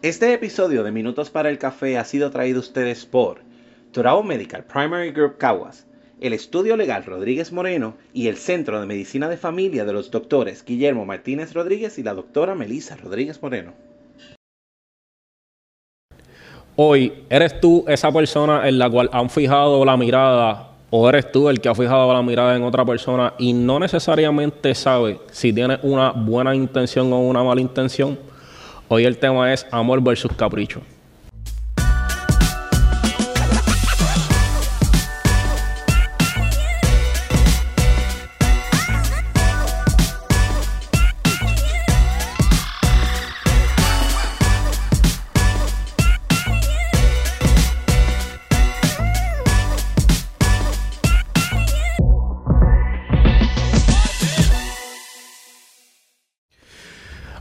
Este episodio de Minutos para el Café ha sido traído a ustedes por Torao Medical Primary Group Caguas, el Estudio Legal Rodríguez Moreno y el Centro de Medicina de Familia de los doctores Guillermo Martínez Rodríguez y la doctora Melissa Rodríguez Moreno. Hoy, ¿eres tú esa persona en la cual han fijado la mirada o eres tú el que ha fijado la mirada en otra persona y no necesariamente sabe si tiene una buena intención o una mala intención? Hoy el tema es amor versus capricho.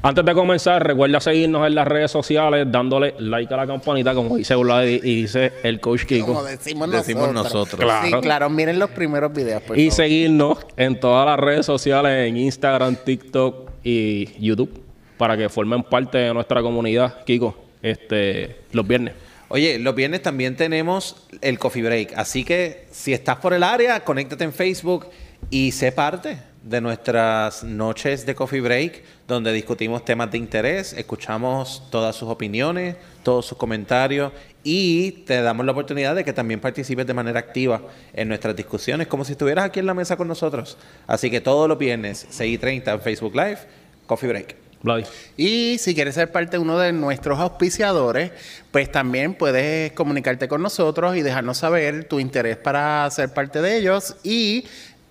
Antes de comenzar, recuerda seguirnos en las redes sociales, dándole like a la campanita, como dice Vlad y dice el coach Kiko. Como decimos, Decimos nosotros. nosotros. Sí, claro. Miren los primeros videos, por Y favor. seguirnos en todas las redes sociales, en Instagram, TikTok y YouTube, para que formen parte de nuestra comunidad, Kiko, este, los viernes. Oye, los viernes también tenemos el Coffee Break. Así que si estás por el área, conéctate en Facebook y sé parte de nuestras noches de Coffee Break, donde discutimos temas de interés, escuchamos todas sus opiniones, todos sus comentarios y te damos la oportunidad de que también participes de manera activa en nuestras discusiones, como si estuvieras aquí en la mesa con nosotros. Así que todos los viernes, 6 y 30 en Facebook Live, Coffee Break. Vladi. Y si quieres ser parte de uno de nuestros auspiciadores, pues también puedes comunicarte con nosotros y dejarnos saber tu interés para ser parte de ellos y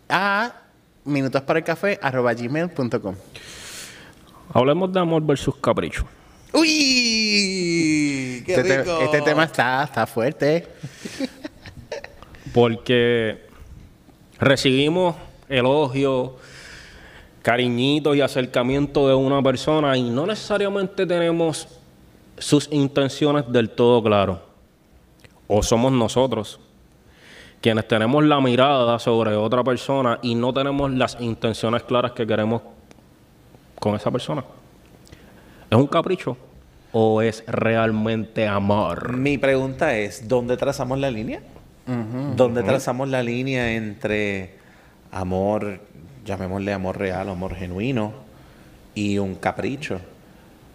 a minutosparaelcafé.gmail.com Hablemos de amor versus capricho. ¡Uy! ¡Qué Este, te- rico! este tema está, está fuerte. Porque recibimos elogios, cariñitos y acercamiento de una persona y no necesariamente tenemos sus intenciones del todo claro. O somos nosotros quienes tenemos la mirada sobre otra persona y no tenemos las intenciones claras que queremos con esa persona. ¿Es un capricho o es realmente amor? Mi pregunta es, ¿dónde trazamos la línea? ¿Dónde trazamos la línea entre amor, llamémosle amor real, amor genuino, y un capricho?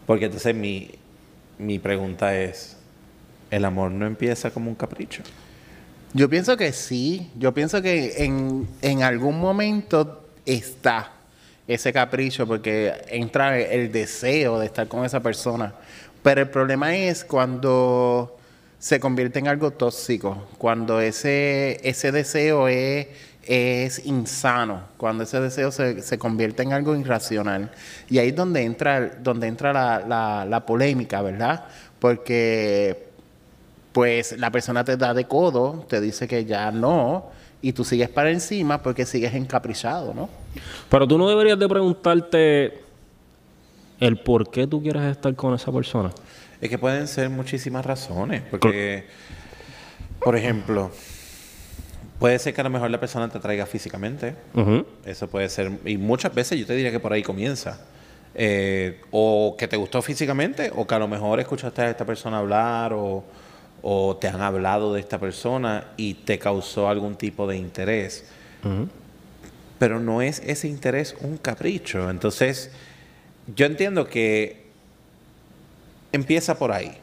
Porque entonces mi, mi pregunta es, ¿el amor no empieza como un capricho? Yo pienso que sí. Yo pienso que en, en algún momento está ese capricho porque entra el deseo de estar con esa persona. Pero el problema es cuando se convierte en algo tóxico, cuando ese, ese deseo es, es insano, cuando ese deseo se, se convierte en algo irracional. Y ahí es donde entra, donde entra la, la, la polémica, ¿verdad? Porque pues la persona te da de codo, te dice que ya no, y tú sigues para encima porque sigues encaprichado, ¿no? Pero tú no deberías de preguntarte el por qué tú quieres estar con esa persona. Es que pueden ser muchísimas razones, porque, por ejemplo, puede ser que a lo mejor la persona te atraiga físicamente. Eso puede ser, y muchas veces yo te diría que por ahí comienza. Eh, o que te gustó físicamente, o que a lo mejor escuchaste a esta persona hablar, o, o te han hablado de esta persona y te causó algún tipo de interés. Pero no es ese interés un capricho. Entonces, yo entiendo que empieza por ahí.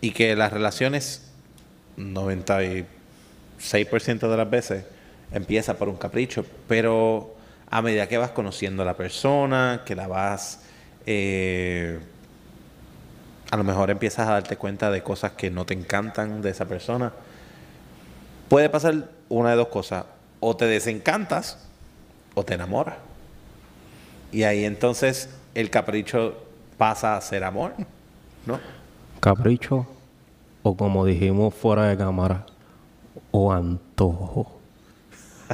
Y que las relaciones, 96% de las veces, empieza por un capricho. Pero a medida que vas conociendo a la persona, que la vas... eh, a lo mejor empiezas a darte cuenta de cosas que no te encantan de esa persona. Puede pasar una de dos cosas. O te desencantas o te enamoras. Y ahí entonces el capricho pasa a ser amor, ¿no? Capricho o como dijimos fuera de cámara, o antojo.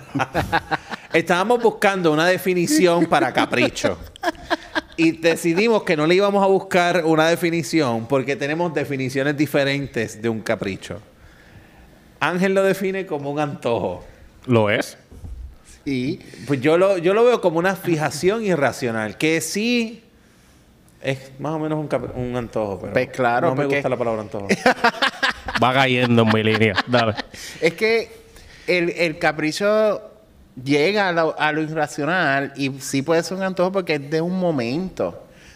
Estábamos buscando una definición para capricho. Y decidimos que no le íbamos a buscar una definición porque tenemos definiciones diferentes de un capricho. Ángel lo define como un antojo. ¿Lo es? Y Pues yo lo, yo lo veo como una fijación irracional, que sí Es más o menos un, cap- un antojo, pero Pues claro, no me porque- gusta la palabra antojo. Va cayendo en mi línea. Dale. Es que el, el capricho llega a lo, irracional y sí puede ser un antojo porque es de un momento.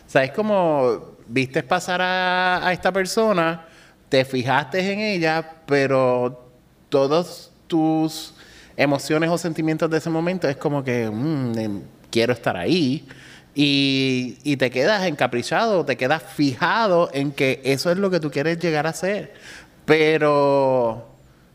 O sea, es como viste pasar a, a esta persona, te fijaste en ella, pero todos tus emociones o sentimientos de ese momento es como que mm, em, quiero estar ahí. Y, y te quedas encaprichado, te quedas fijado en que eso es lo que tú quieres llegar a ser. Pero,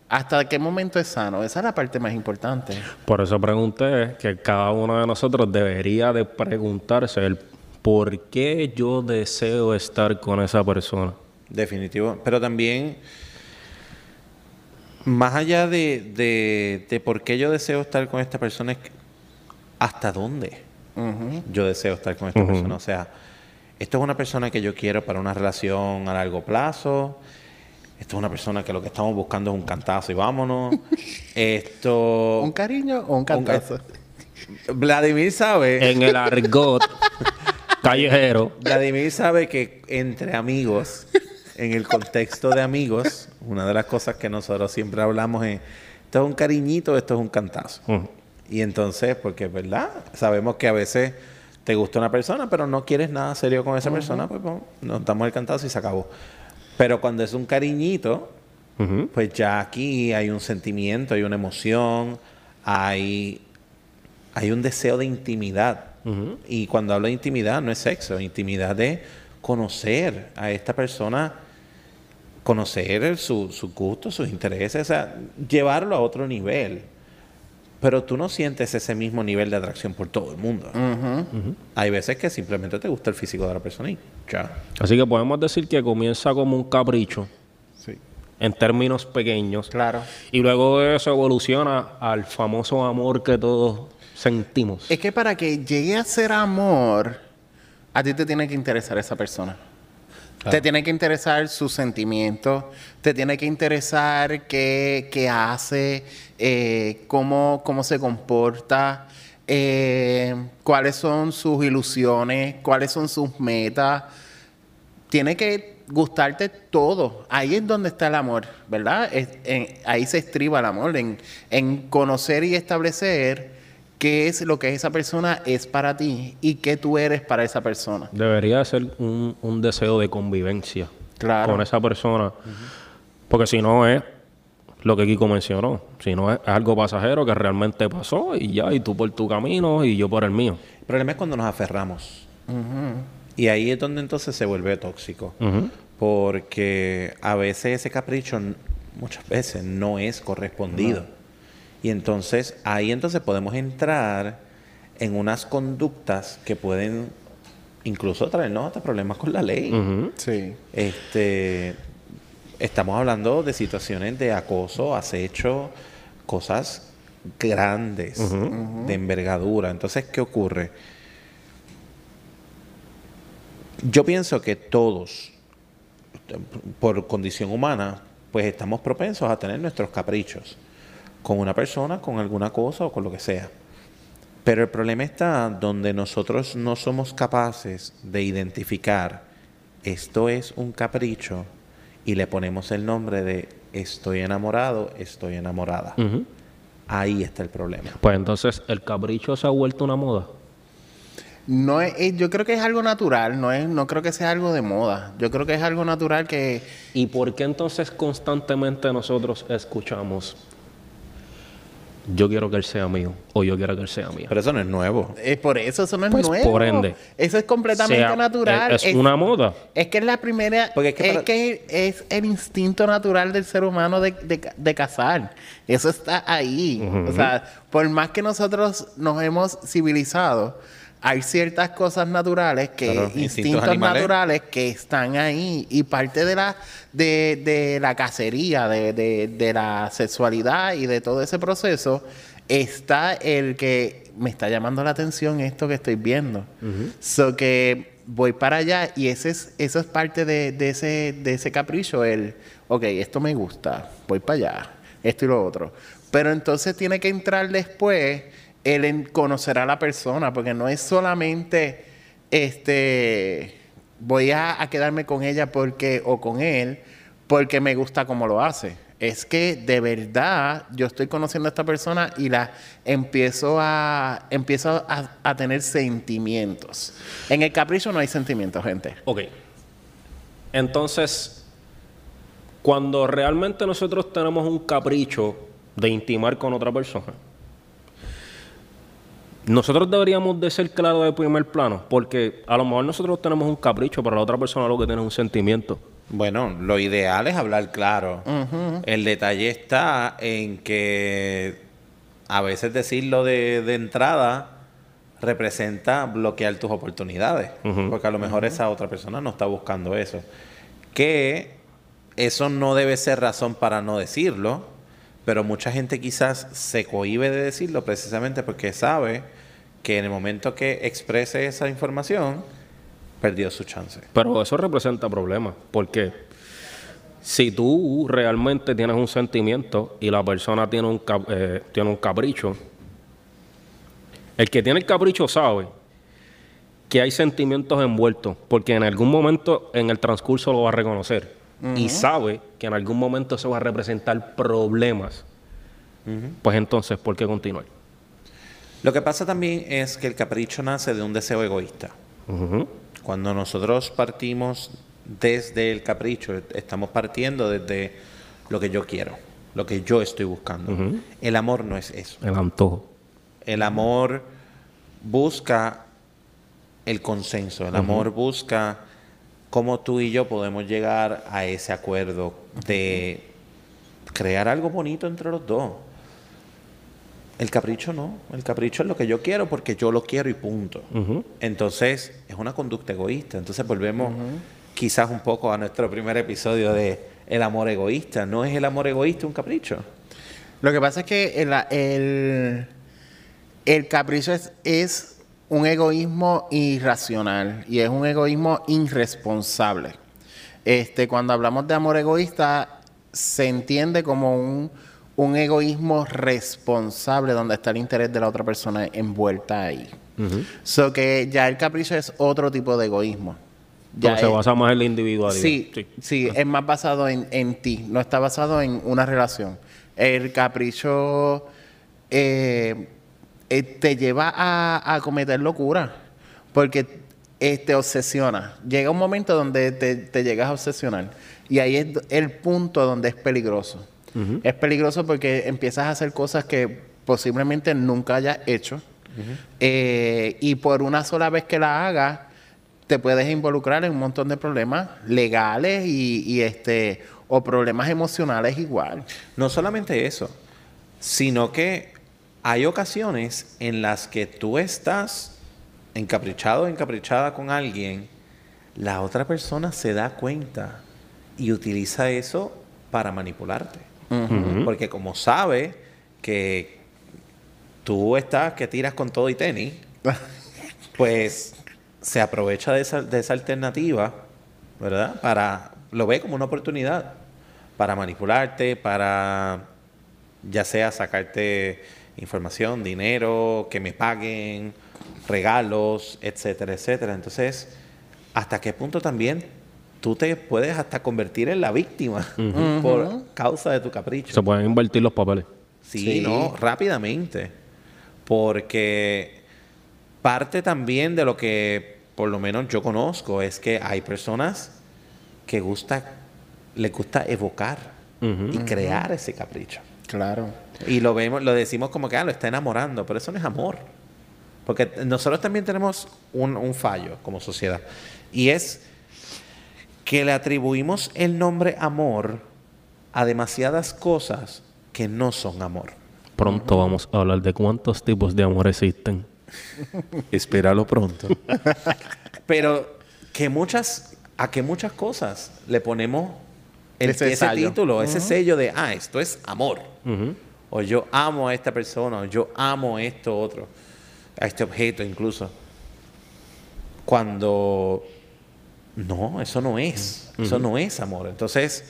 ¿hasta qué momento es sano? Esa es la parte más importante. Por eso pregunté que cada uno de nosotros debería de preguntarse el por qué yo deseo estar con esa persona. Definitivo. Pero también, más allá de, de, de por qué yo deseo estar con esta persona, es hasta dónde yo deseo estar con esta persona. O sea, esto es una persona que yo quiero para una relación a largo plazo. Esto es una persona que lo que estamos buscando es un cantazo y vámonos. Esto. ¿Un cariño o un cantazo? Vladimir sabe. En el argot callejero, Vladimir sabe que entre amigos, en el contexto de amigos, una de las cosas que nosotros siempre hablamos es, esto es un cariñito, esto es un cantazo. Ujú. Y entonces, porque es verdad, sabemos que a veces te gusta una persona, pero no quieres nada serio con esa persona, pues bueno, nos damos el cantazo y se acabó. Pero cuando es un cariñito, pues ya aquí hay un sentimiento, hay una emoción, hay, hay un deseo de intimidad. Y cuando hablo de intimidad, no es sexo, intimidad de conocer a esta persona, conocer su- sus gustos, sus intereses, o sea, llevarlo a otro nivel. Pero tú no sientes ese mismo nivel de atracción por todo el mundo. Hay veces que simplemente te gusta el físico de la persona y ya. Así que podemos decir que comienza como un capricho Sí. en términos pequeños Claro. y luego eso evoluciona al famoso amor que todos sentimos. Es que para que llegue a ser amor, a ti te tiene que interesar esa persona. Te tiene que interesar sus sentimientos, te tiene que interesar qué, hace, eh, cómo, cómo se comporta, eh, cuáles son sus ilusiones, cuáles son sus metas. Tiene que gustarte todo. Ahí es donde está el amor, ¿verdad? Ahí se estriba el amor, en, en conocer y establecer qué es lo que esa persona es para ti y qué tú eres para esa persona. Debería ser un, un deseo de convivencia Claro. con esa persona. Porque si no es lo que Kiko mencionó, si no es, es algo pasajero que realmente pasó y ya, y tú por tu camino y yo por el mío. El problema es cuando nos aferramos. Y ahí es donde entonces se vuelve tóxico. Porque a veces ese capricho, muchas veces, no es correspondido. Y entonces ahí entonces podemos entrar en unas conductas que pueden incluso traernos hasta problemas con la ley. Sí. Este, estamos hablando de situaciones de acoso, acecho, cosas grandes, de envergadura. Entonces, ¿qué ocurre? Yo pienso que todos, por condición humana, pues estamos propensos a tener nuestros caprichos con una persona, con alguna cosa o con lo que sea. Pero el problema está donde nosotros no somos capaces de identificar esto es un capricho y le ponemos el nombre de estoy enamorado, estoy enamorada. Ahí está el problema. Pues entonces el capricho se ha vuelto una moda. No es, es- yo creo que es algo natural, no es, no creo que sea algo de moda. Yo creo que es algo natural que ¿Y por qué entonces constantemente nosotros escuchamos yo quiero que él sea mío o yo quiero que él sea mía? Pero eso no es nuevo. es por eso, eso no es Pues, nuevo. por ende. Eso es completamente Sea- natural. Es, es una moda. Es que es la primera. Porque es es que, que es el instinto natural del ser humano de, de, de cazar. Eso está ahí. O sea, por más que nosotros nos hemos civilizado, hay ciertas cosas naturales que, Claro, instintos, naturales que están ahí. Y parte de la, de, de la cacería, de, de, de la sexualidad y de todo ese proceso, está el que me está llamando la atención esto que estoy viendo. So que voy para allá y ese es, eso es parte de, de ese, de ese capricho, el, ok, esto me gusta, voy para allá, esto y lo otro. Pero entonces tiene que entrar después el conocer a la persona, porque no es solamente este voy a, a quedarme con ella porque o con él porque me gusta cómo lo hace. Es que de verdad yo estoy conociendo a esta persona y la empiezo a empiezo a, a tener sentimientos. En el capricho no hay sentimientos, gente. Ok. Entonces, cuando realmente nosotros tenemos un capricho de intimar con otra persona, nosotros deberíamos de ser claros de primer plano, porque a lo mejor nosotros tenemos un capricho, pero la otra persona lo que tiene es un sentimiento. Bueno, lo ideal es hablar claro. El detalle está en que a veces decirlo de, de entrada representa bloquear tus oportunidades. Porque a lo mejor esa otra persona no está buscando eso. Que eso no debe ser razón para no decirlo, pero mucha gente quizás se cohíbe de decirlo precisamente porque sabe que en el momento que exprese esa información, perdió su chance. Pero eso representa problemas, porque si tú realmente tienes un sentimiento y la persona tiene un, cap- eh, tiene un capricho, el que tiene el capricho sabe que hay sentimientos envueltos, porque en algún momento en el transcurso lo va a reconocer y sabe que en algún momento eso va a representar problemas. Pues entonces, ¿por qué continuar? Lo que pasa también es que el capricho nace de un deseo egoísta. Cuando nosotros partimos desde el capricho, estamos partiendo desde lo que yo quiero, lo que yo estoy buscando. El amor no es eso. El antojo. El amor busca el consenso, el amor busca cómo tú y yo podemos llegar a ese acuerdo de crear algo bonito entre los dos. El capricho no, el capricho es lo que yo quiero porque yo lo quiero y punto. Entonces es una conducta egoísta. Entonces volvemos quizás un poco a nuestro primer episodio de el amor egoísta. ¿No es el amor egoísta un capricho? Lo que pasa es que el, el, el capricho es, es un egoísmo irracional y es un egoísmo irresponsable. Este, cuando hablamos de amor egoísta, se entiende como un, un egoísmo responsable donde está el interés de la otra persona envuelta ahí. So que ya el capricho es otro tipo de egoísmo. Ya se es- basa más en la individualidad. Sí, sí, es más basado en, en ti, no está basado en una relación. El capricho eh, eh, te lleva a, a cometer locura porque eh, te obsesiona. Llega un momento donde te, te llegas a obsesionar y ahí es el punto donde es peligroso. Es peligroso porque empiezas a hacer cosas que posiblemente nunca hayas hecho eh, y por una sola vez que la hagas te puedes involucrar en un montón de problemas legales y, y, este o problemas emocionales igual. No solamente eso, sino que hay ocasiones en las que tú estás encaprichado o encaprichada con alguien, la otra persona se da cuenta y utiliza eso para manipularte. Porque como sabe que tú estás que tiras con todo y tenis, pues se aprovecha de esa, de esa alternativa, ¿verdad? Para, lo ve como una oportunidad para manipularte, para ya sea sacarte información, dinero, que me paguen, regalos, etcétera, etcétera. Entonces, ¿hasta qué punto también tú te puedes hasta convertir en la víctima por causa de tu capricho? Se pueden invertir los papeles. Sí, Sí. no, rápidamente. Porque parte también de lo que por lo menos yo conozco es que hay personas que gusta, les gusta evocar y crear ese capricho. Claro. Y lo vemos, lo decimos como que ah, lo está enamorando, pero eso no es amor. Porque nosotros también tenemos un, un fallo como sociedad. Y es que le atribuimos el nombre amor a demasiadas cosas que no son amor. Pronto vamos a hablar de cuántos tipos de amor existen. Espéralo pronto. Pero que muchas, a que muchas cosas le ponemos el, Ese título, ese sello de, ah, esto es amor. O yo amo a esta persona, o yo amo esto otro, a este objeto incluso. Cuando no, eso no es, eso no es amor. Entonces,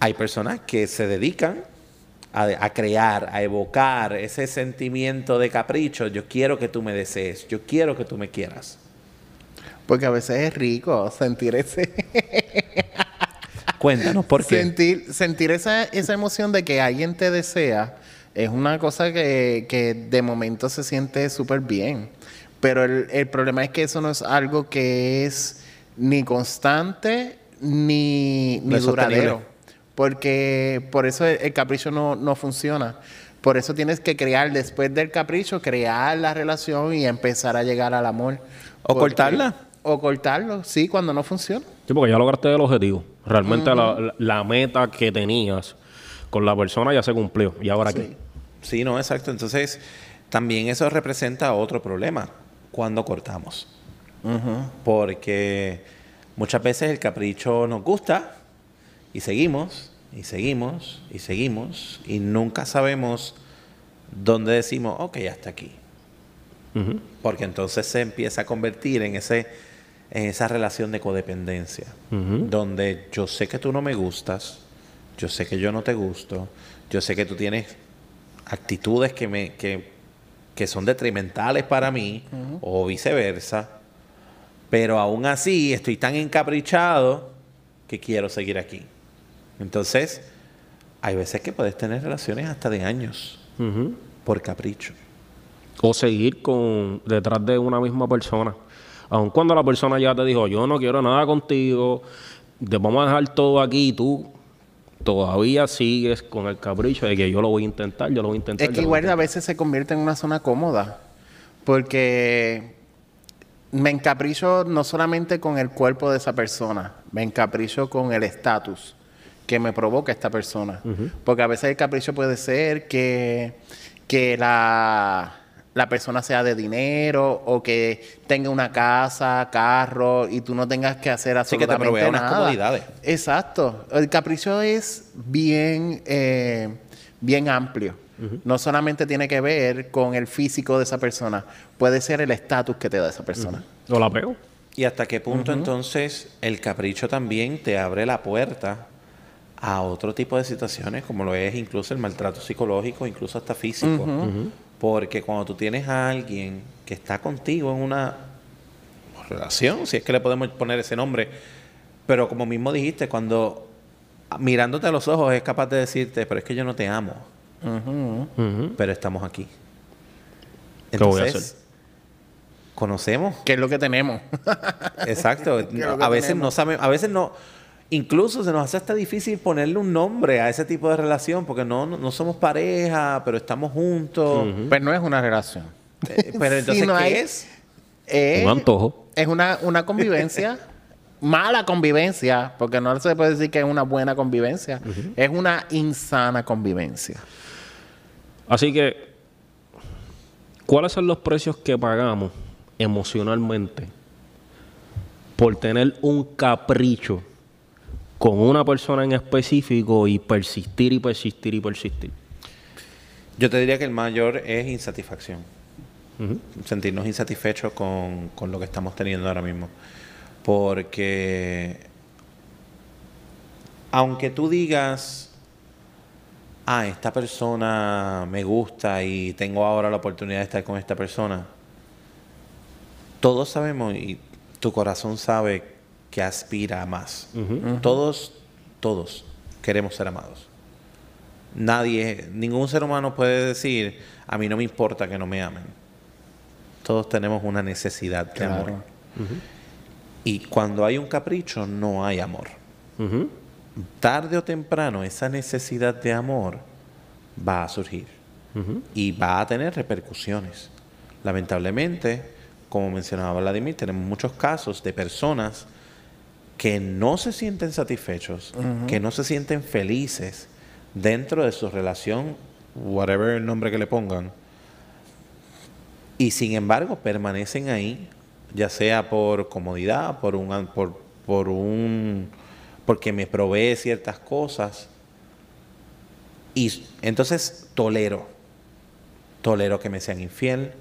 hay personas que se dedican a, a crear, a evocar ese sentimiento de capricho. Yo quiero que tú me desees, yo quiero que tú me quieras. Porque a veces es rico sentir ese... Cuéntanos por qué. Sentir, sentir esa, esa emoción de que alguien te desea es una cosa que, que de momento se siente súper bien. Pero el, el problema es que eso no es algo que es ni constante ni, ni duradero. Porque por eso el, el capricho no, no funciona. Por eso tienes que crear, después del capricho, crear la relación y empezar a llegar al amor. O Porque- cortarla. O cortarlo, sí, cuando no funciona. Sí, porque ya lograste el objetivo. Realmente la, la- la meta que tenías con la persona ya se cumplió. ¿Y ahora qué? Sí, no, exacto. Entonces, también eso representa otro problema cuando cortamos. Porque muchas veces el capricho nos gusta y seguimos, y seguimos, y seguimos, y nunca sabemos dónde decimos, ok, hasta aquí. Porque entonces se empieza a convertir en, ese, en esa relación de codependencia, donde yo sé que tú no me gustas, yo sé que yo no te gusto, yo sé que tú tienes actitudes que, me, que, que son detrimentales para mí, o viceversa, pero aún así estoy tan encaprichado que quiero seguir aquí. Entonces, hay veces que puedes tener relaciones hasta de años por capricho. O seguir con detrás de una misma persona. Aun cuando la persona ya te dijo, yo no quiero nada contigo, te vamos a dejar todo aquí y tú todavía sigues con el capricho de que yo lo voy a intentar, yo lo voy a intentar. Es que voy a igual a veces se convierte en una zona cómoda. Porque me encapricho no solamente con el cuerpo de esa persona, me encapricho con el estatus que me provoca esta persona. Porque a veces el capricho puede ser que, que la, la persona sea de dinero o que tenga una casa, carro y tú no tengas que hacer Sí, que te absolutamente unas nada. comodidades. Exacto. El capricho es bien, eh, bien amplio. No solamente tiene que ver con el físico de esa persona, puede ser el estatus que te da esa persona. O la pego. ¿Y hasta qué punto entonces el capricho también te abre la puerta a otro tipo de situaciones, como lo es incluso el maltrato psicológico, incluso hasta físico? Porque cuando tú tienes a alguien que está contigo en una relación, si es que le podemos poner ese nombre, pero como mismo dijiste, cuando mirándote a los ojos es capaz de decirte, pero es que yo no te amo, Ujú. pero estamos aquí. ¿Qué voy a Entonces, conocemos ¿Qué es lo que tenemos? Exacto. A veces tenemos. no sabe, a veces no, incluso se nos hace hasta difícil ponerle un nombre a ese tipo de relación porque no, no, no somos pareja, pero estamos juntos. pues no es una relación. Eh, pero Si entonces, no ¿qué hay- es? Eh, Un antojo. Es una, una convivencia, mala convivencia, porque no se puede decir que es una buena convivencia. Es una insana convivencia. Así que, ¿cuáles son los precios que pagamos emocionalmente por tener un capricho con una persona en específico y persistir y persistir y persistir? Yo te diría que el mayor es insatisfacción. Sentirnos insatisfechos con, con lo que estamos teniendo ahora mismo. Porque aunque tú digas, ah, esta persona me gusta y tengo ahora la oportunidad de estar con esta persona, todos sabemos y tu corazón sabe que aspira a más. Todos, todos queremos ser amados. Nadie, ningún ser humano puede decir, a mí no me importa que no me amen. Todos tenemos una necesidad de Claro. amor. Y cuando hay un capricho, no hay amor. Tarde o temprano, esa necesidad de amor va a surgir y va a tener repercusiones. Lamentablemente, como mencionaba Vladimir, tenemos muchos casos de personas que no se sienten satisfechos, que no se sienten felices dentro de su relación, whatever el nombre que le pongan, y sin embargo permanecen ahí, ya sea por comodidad, por un, por, por un, porque me provee ciertas cosas, y entonces tolero, tolero que me sean infiel,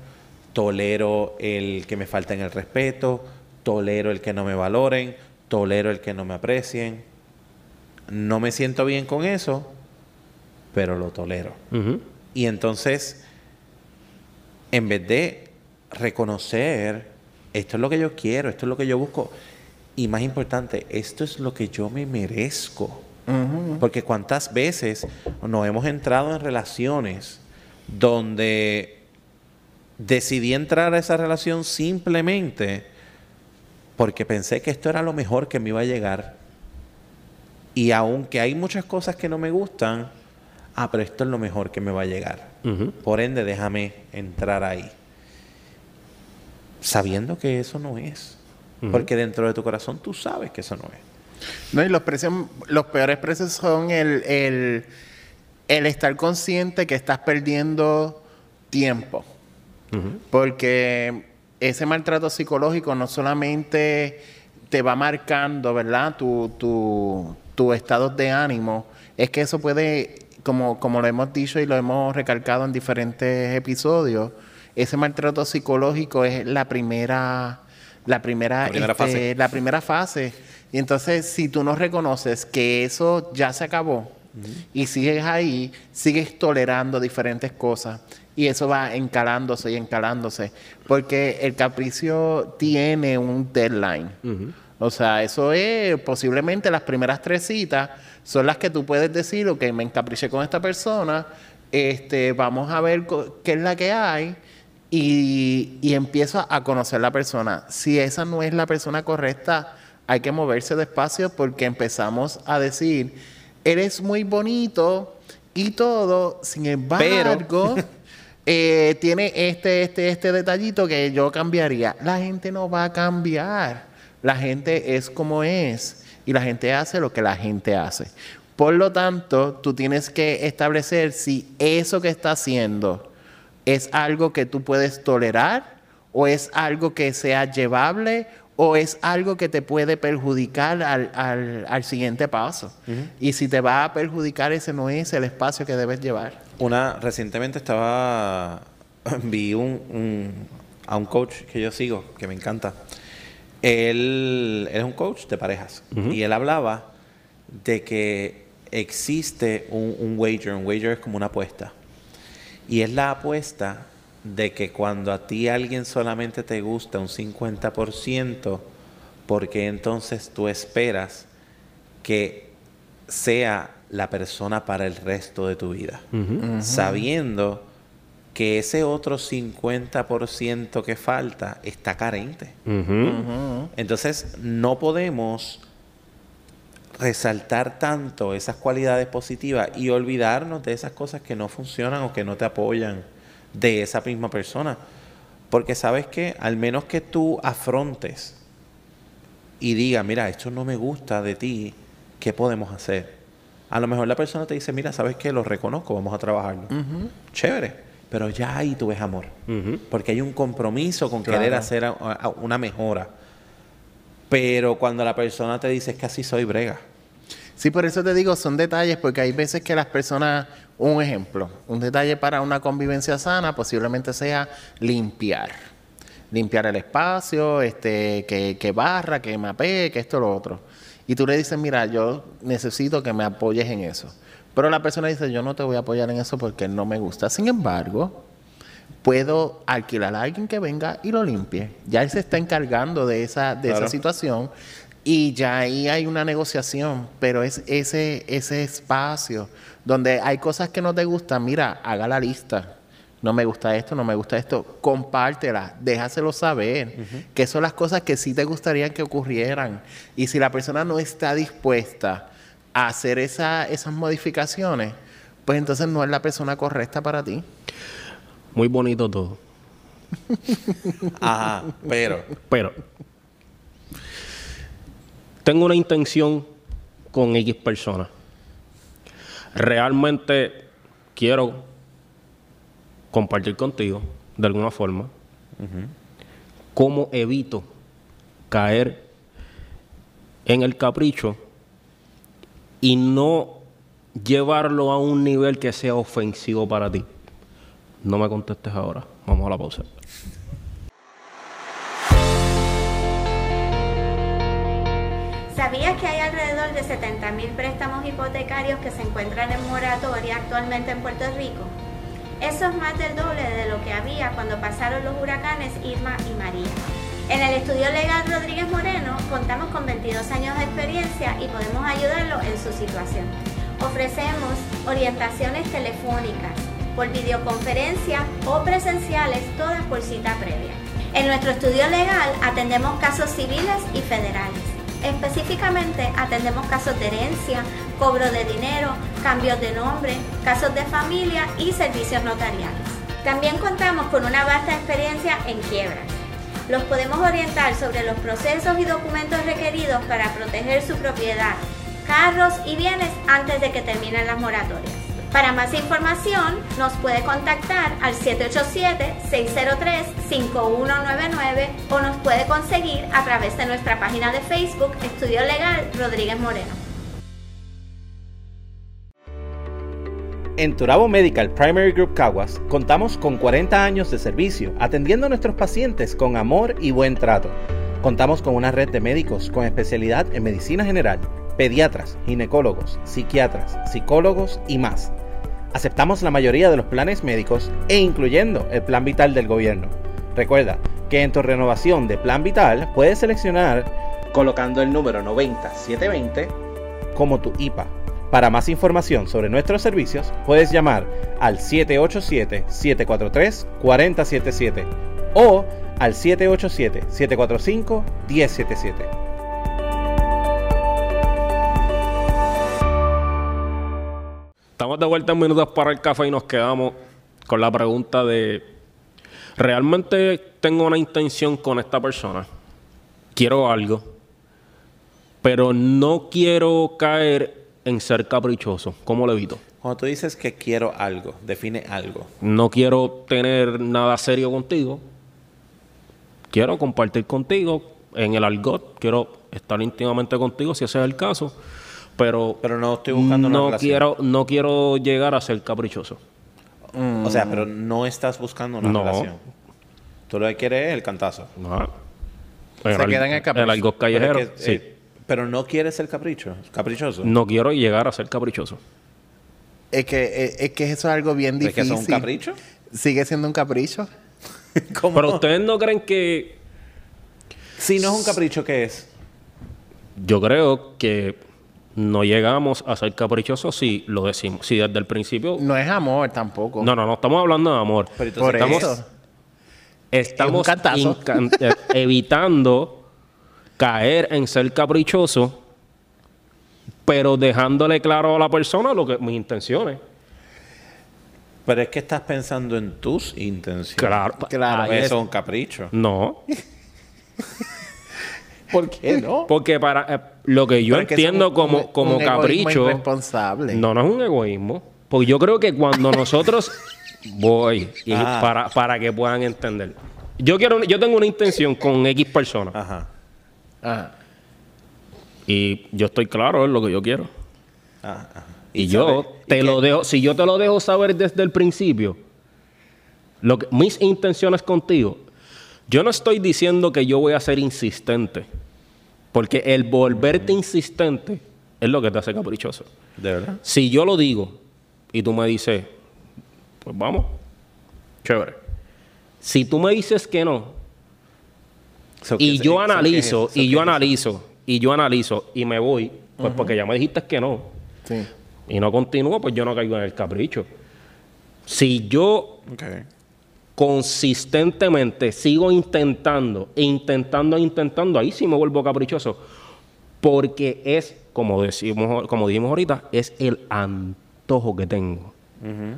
tolero el que me falten el respeto, tolero el que no me valoren, tolero el que no me aprecien. No me siento bien con eso, pero lo tolero. Y entonces, en vez de reconocer esto es lo que yo quiero, esto es lo que yo busco. Y más importante, esto es lo que yo me merezco. Porque cuántas veces nos hemos entrado en relaciones donde decidí entrar a esa relación simplemente porque pensé que esto era lo mejor que me iba a llegar. Y aunque hay muchas cosas que no me gustan, ah, pero esto es lo mejor que me va a llegar. Por ende, déjame entrar ahí. Sabiendo que eso no es. Porque dentro de tu corazón tú sabes que eso no es. No, y los precios, los peores precios son el, el, el estar consciente que estás perdiendo tiempo. Porque ese maltrato psicológico no solamente te va marcando, ¿verdad? Tu, tu, tu estado de ánimo, es que eso puede, como, como lo hemos dicho y lo hemos recalcado en diferentes episodios, ese maltrato psicológico es la primera, la primera, primera este, fase. la primera fase. Y entonces, si tú no reconoces que eso ya se acabó y sigues ahí, sigues tolerando diferentes cosas y eso va encalándose y encalándose, porque el capricio tiene un deadline. O sea, eso es posiblemente las primeras tres citas son las que tú puedes decir, ok, me encapriché con esta persona, este, vamos a ver qué es la que hay y, y empiezo a conocer la persona. Si esa no es la persona correcta, hay que moverse despacio porque empezamos a decir, eres muy bonito y todo, sin embargo, eh, tiene este, este, este detallito que yo cambiaría. La gente no va a cambiar. La gente es como es y la gente hace lo que la gente hace. Por lo tanto, tú tienes que establecer si eso que está haciendo es algo que tú puedes tolerar o es algo que sea llevable o es algo que te puede perjudicar al, al- al siguiente paso. Y si te va a perjudicar, ese no es el espacio que debes llevar. Una, recientemente estaba, vi un, un- a un coach que yo sigo, que me encanta. Él, él es un coach de parejas. Y él hablaba de que existe un, un wager. Un wager es como una apuesta. Y es la apuesta de que cuando a ti alguien solamente te gusta un 50%, porque entonces tú esperas que sea la persona para el resto de tu vida, sabiendo que ese otro 50% que falta está carente. Entonces no podemos resaltar tanto esas cualidades positivas y olvidarnos de esas cosas que no funcionan o que no te apoyan de esa misma persona. Porque sabes que al menos que tú afrontes y diga, mira, esto no me gusta de ti, ¿qué podemos hacer? A lo mejor la persona te dice, mira, sabes que lo reconozco, vamos a trabajarlo. Chévere, pero ya ahí tú ves amor. Porque hay un compromiso con querer hacer a- a- una mejora. Pero cuando la persona te dice, es que así soy brega. Sí, por eso te digo, son detalles, porque hay veces que las personas, un ejemplo, un detalle para una convivencia sana posiblemente sea limpiar. Limpiar el espacio, este, que, que barra, que mapee, que esto, lo otro. Y tú le dices, mira, yo necesito que me apoyes en eso. Pero la persona dice, yo no te voy a apoyar en eso porque no me gusta. Sin embargo, puedo alquilar a alguien que venga y lo limpie. Ya él se está encargando de esa, de Claro. esa situación y ya ahí hay una negociación, pero es ese, ese espacio donde hay cosas que no te gustan, mira, haga la lista. No me gusta esto, no me gusta esto, compártela, déjaselo saber, que son las cosas que sí te gustaría que ocurrieran. Y si la persona no está dispuesta a hacer esa, esas modificaciones, pues entonces no es la persona correcta para ti. Muy bonito todo. Ajá, pero Pero tengo una intención con X persona. Realmente quiero compartir contigo de alguna forma cómo evito caer en el capricho y no llevarlo a un nivel que sea ofensivo para ti. No me contestes ahora. Vamos a la pausa. ¿Sabías que hay alrededor de 70.000 préstamos hipotecarios que se encuentran en moratoria actualmente en Puerto Rico? Eso es más del doble de lo que había cuando pasaron los huracanes Irma y María. En el estudio legal Rodríguez Moreno contamos con 22 años de experiencia y podemos ayudarlo en su situación. Ofrecemos orientaciones telefónicas, por videoconferencia o presenciales, todas por cita previa. En nuestro estudio legal atendemos casos civiles y federales. Específicamente atendemos casos de herencia, cobro de dinero, cambios de nombre, casos de familia y servicios notariales. También contamos con una vasta experiencia en quiebras. Los podemos orientar sobre los procesos y documentos requeridos para proteger su propiedad, carros y bienes antes de que terminen las moratorias. Para más información nos puede contactar al 787-603-5199 o nos puede conseguir a través de nuestra página de Facebook Estudio Legal Rodríguez Moreno. En Turabo Medical Primary Group Caguas contamos con 40 años de servicio atendiendo a nuestros pacientes con amor y buen trato. Contamos con una red de médicos con especialidad en medicina general, pediatras, ginecólogos, psiquiatras, psicólogos y más. Aceptamos la mayoría de los planes médicos e incluyendo el plan vital del gobierno. Recuerda que en tu renovación de plan vital puedes seleccionar colocando el número 90720 como tu IPA. Para más información sobre nuestros servicios, puedes llamar al 787-743-4077 o al 787-745-1077. Estamos de vuelta en minutos para el café y nos quedamos con la pregunta de, ¿realmente tengo una intención con esta persona? Quiero algo, pero no quiero caer en ser caprichoso. ¿Cómo lo evito? Cuando tú dices que quiero algo, define algo. No quiero tener nada serio contigo. Quiero compartir contigo en el argot. Quiero estar íntimamente contigo si ese es el caso. Pero, Pero no estoy buscando una no relación. quiero, no quiero llegar a ser caprichoso. O sea, pero no estás buscando una No. relación. Tú lo que quieres es el cantazo. No. Se queda en el capricho. argot callejero. Pero, es que, sí. eh, pero no quieres ser capricho, caprichoso. No quiero llegar a ser caprichoso. Es que, es, es que eso es algo bien ¿Es difícil. que es un capricho? Sigue siendo un capricho. ¿Cómo? Pero ustedes no creen que. Si no es un capricho, ¿qué es? Yo creo que no llegamos a ser caprichosos si lo decimos. Si desde el principio. No es amor tampoco. No, no, no estamos hablando de amor. Pero entonces, Por estamos, eso. estamos Es eh, evitando caer en ser caprichoso, pero dejándole claro a la persona lo que mis intenciones. Pero es que estás pensando en tus intenciones. Claro, Claro. Eso es un capricho. No, ¿Por qué no? porque para eh, lo que yo es es entiendo un- como, un- como un egoísmo capricho. irresponsable. No, no es un egoísmo. Porque yo creo que cuando nosotros voy y Ah. para, para que puedan entender. Yo quiero, yo tengo una intención con X persona Ajá. Ajá. y yo estoy claro en lo que yo quiero. Ah, ajá. Y, ¿Y yo sabe- te lo dejo, si yo te lo dejo saber desde el principio, lo que, mis intenciones contigo, yo no estoy diciendo que yo voy a ser insistente, porque el volverte insistente es lo que te hace caprichoso. ¿De verdad? Si yo lo digo y tú me dices, pues vamos, chévere. Si tú me dices que no, So, y ¿qué- yo so, ¿qué es analizo, y ¿Qué yo es analizo, y yo analizo, y me voy, pues porque ya me dijiste que no, Sí. y no continúo, pues yo no caigo en el capricho. Si yo Ok. Consistentemente sigo intentando, e intentando, e intentando, ahí sí me vuelvo caprichoso. Porque es, como decimos, como dijimos ahorita, es el antojo que tengo.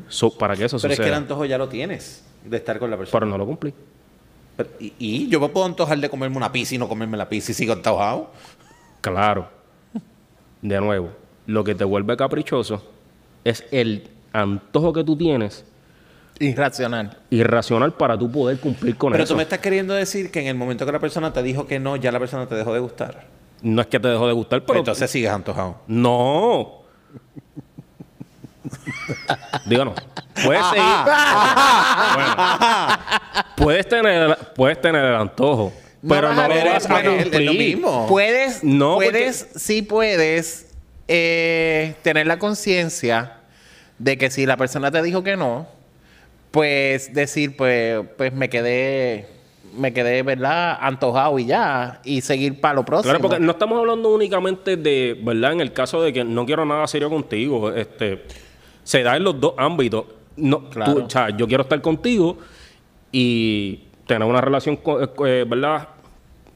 So, para que eso Pero es que el suceda. antojo ya lo tienes de estar con la persona. Pero no lo cumplí. Pero- y, y yo me puedo antojar de comerme una pizza y no comerme la pizza y sigo antojado. Claro. De nuevo, lo que te vuelve caprichoso es el antojo que tú tienes Irracional. irracional para tú poder cumplir con Pero eso. tú me estás queriendo decir que en el momento que la persona te dijo que no, ya la persona te dejó de gustar. No es que te dejó de gustar, Pero pero entonces sigues antojado. No. Díganos. Puedes seguir. Bueno. puedes tener, puedes tener el antojo, No pero no a lo vas a bueno, es lo cumplir. mismo. Puedes, No, puedes, sí puedes eh, tener la conciencia de que si la persona te dijo que no, pues decir, pues, pues me quedé, me quedé, ¿verdad? Antojado y ya. Y seguir para lo próximo. Claro, porque no estamos hablando únicamente de, ¿verdad? En el caso de que no quiero nada serio contigo, este, se da en los dos ámbitos. No, Claro. tú- o sea, yo quiero estar contigo y tener una relación, co- eh, ¿verdad?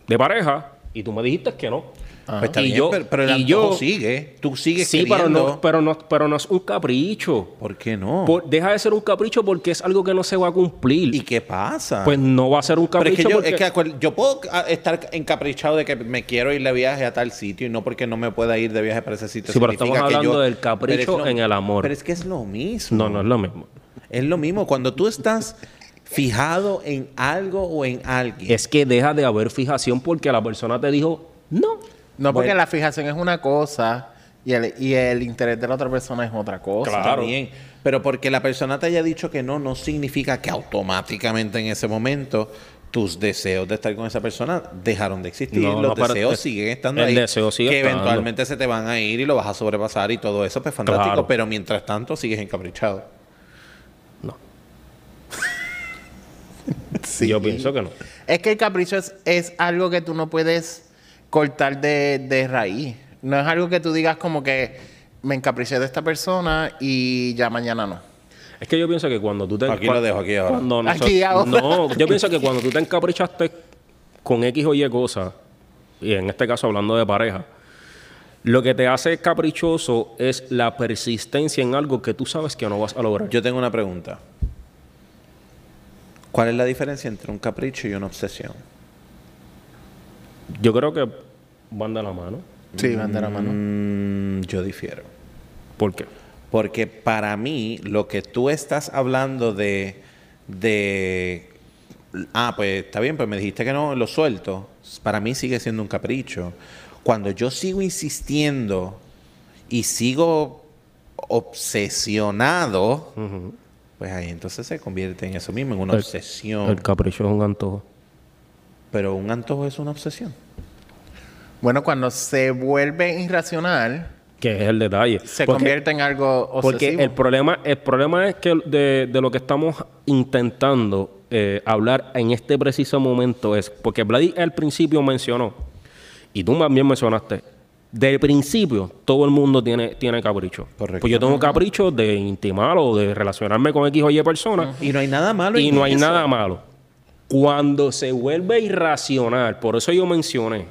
De pareja y tú me dijiste que no. Pues está Y bien, yo- pero, pero el y yo- antojo sigue. Tú sigues Sí, pero queriendo. no, pero, no, pero no es un capricho. ¿Por qué no? Por- deja de ser un capricho porque es algo que no se va a cumplir. ¿Y qué pasa? pues no va a ser un Pero capricho es que yo, porque- es que acuer- yo puedo ah, estar encaprichado de que me quiero ir de viaje a tal sitio y no porque no me pueda ir de viaje para ese sitio. Sí, pero estamos hablando yo- del capricho Pero lo- en el amor. Pero es que es lo mismo. No, no es lo mismo. Es lo mismo. Cuando tú estás fijado en algo o en alguien. Es que deja de haber fijación porque la persona te dijo no. No, porque Bueno. la fijación es una cosa y el, y el interés de la otra persona es otra cosa. Claro. Bien. Pero porque la persona te haya dicho que no, no significa que automáticamente en ese momento tus deseos de estar con esa persona dejaron de existir. No, Los no, deseos es- siguen estando el ahí. deseo sigue que estando. eventualmente se te van a ir y lo vas a sobrepasar y todo eso, pues fantástico. Claro. Pero mientras tanto sigues encaprichado. No. Sí. Yo pienso que no. Es que el capricho es, es algo que tú no puedes cortar de, de raíz. No es algo que tú digas como que me encapriché de esta persona y ya mañana no. Es que yo pienso que cuando tú te... Aquí lo dejo, aquí ahora. cuando noso- Aquí ahora. No, yo pienso que cuando tú te encaprichaste con X o Y cosas, y en este caso hablando de pareja, lo que te hace caprichoso es la persistencia en algo que tú sabes que no vas a lograr. Yo tengo una pregunta. ¿Cuál es la diferencia entre un capricho y una obsesión? Yo creo que van de la mano. Sí, van de la mano. Mm, yo difiero. ¿Por qué? Porque para mí, lo que tú estás hablando de, de. Ah, pues está bien, pues me dijiste que no, lo suelto. Para mí sigue siendo un capricho. Cuando yo sigo insistiendo y sigo obsesionado, pues ahí entonces se convierte en eso mismo, en una El- obsesión. El capricho es un antojo. Pero un antojo es una obsesión. Bueno, cuando se vuelve irracional, Que es el detalle. se Porque- convierte en algo obsesivo. Porque el problema, el problema es que de, de lo que estamos intentando eh, hablar en este preciso momento es, porque Vladi al principio mencionó, y tú también mencionaste, del principio todo el mundo tiene, tiene capricho. Correcto. Pues yo tengo capricho de intimar o de relacionarme con X o Y personas Y no hay nada malo y en no hay nada malo. Cuando se vuelve irracional, por eso yo mencioné,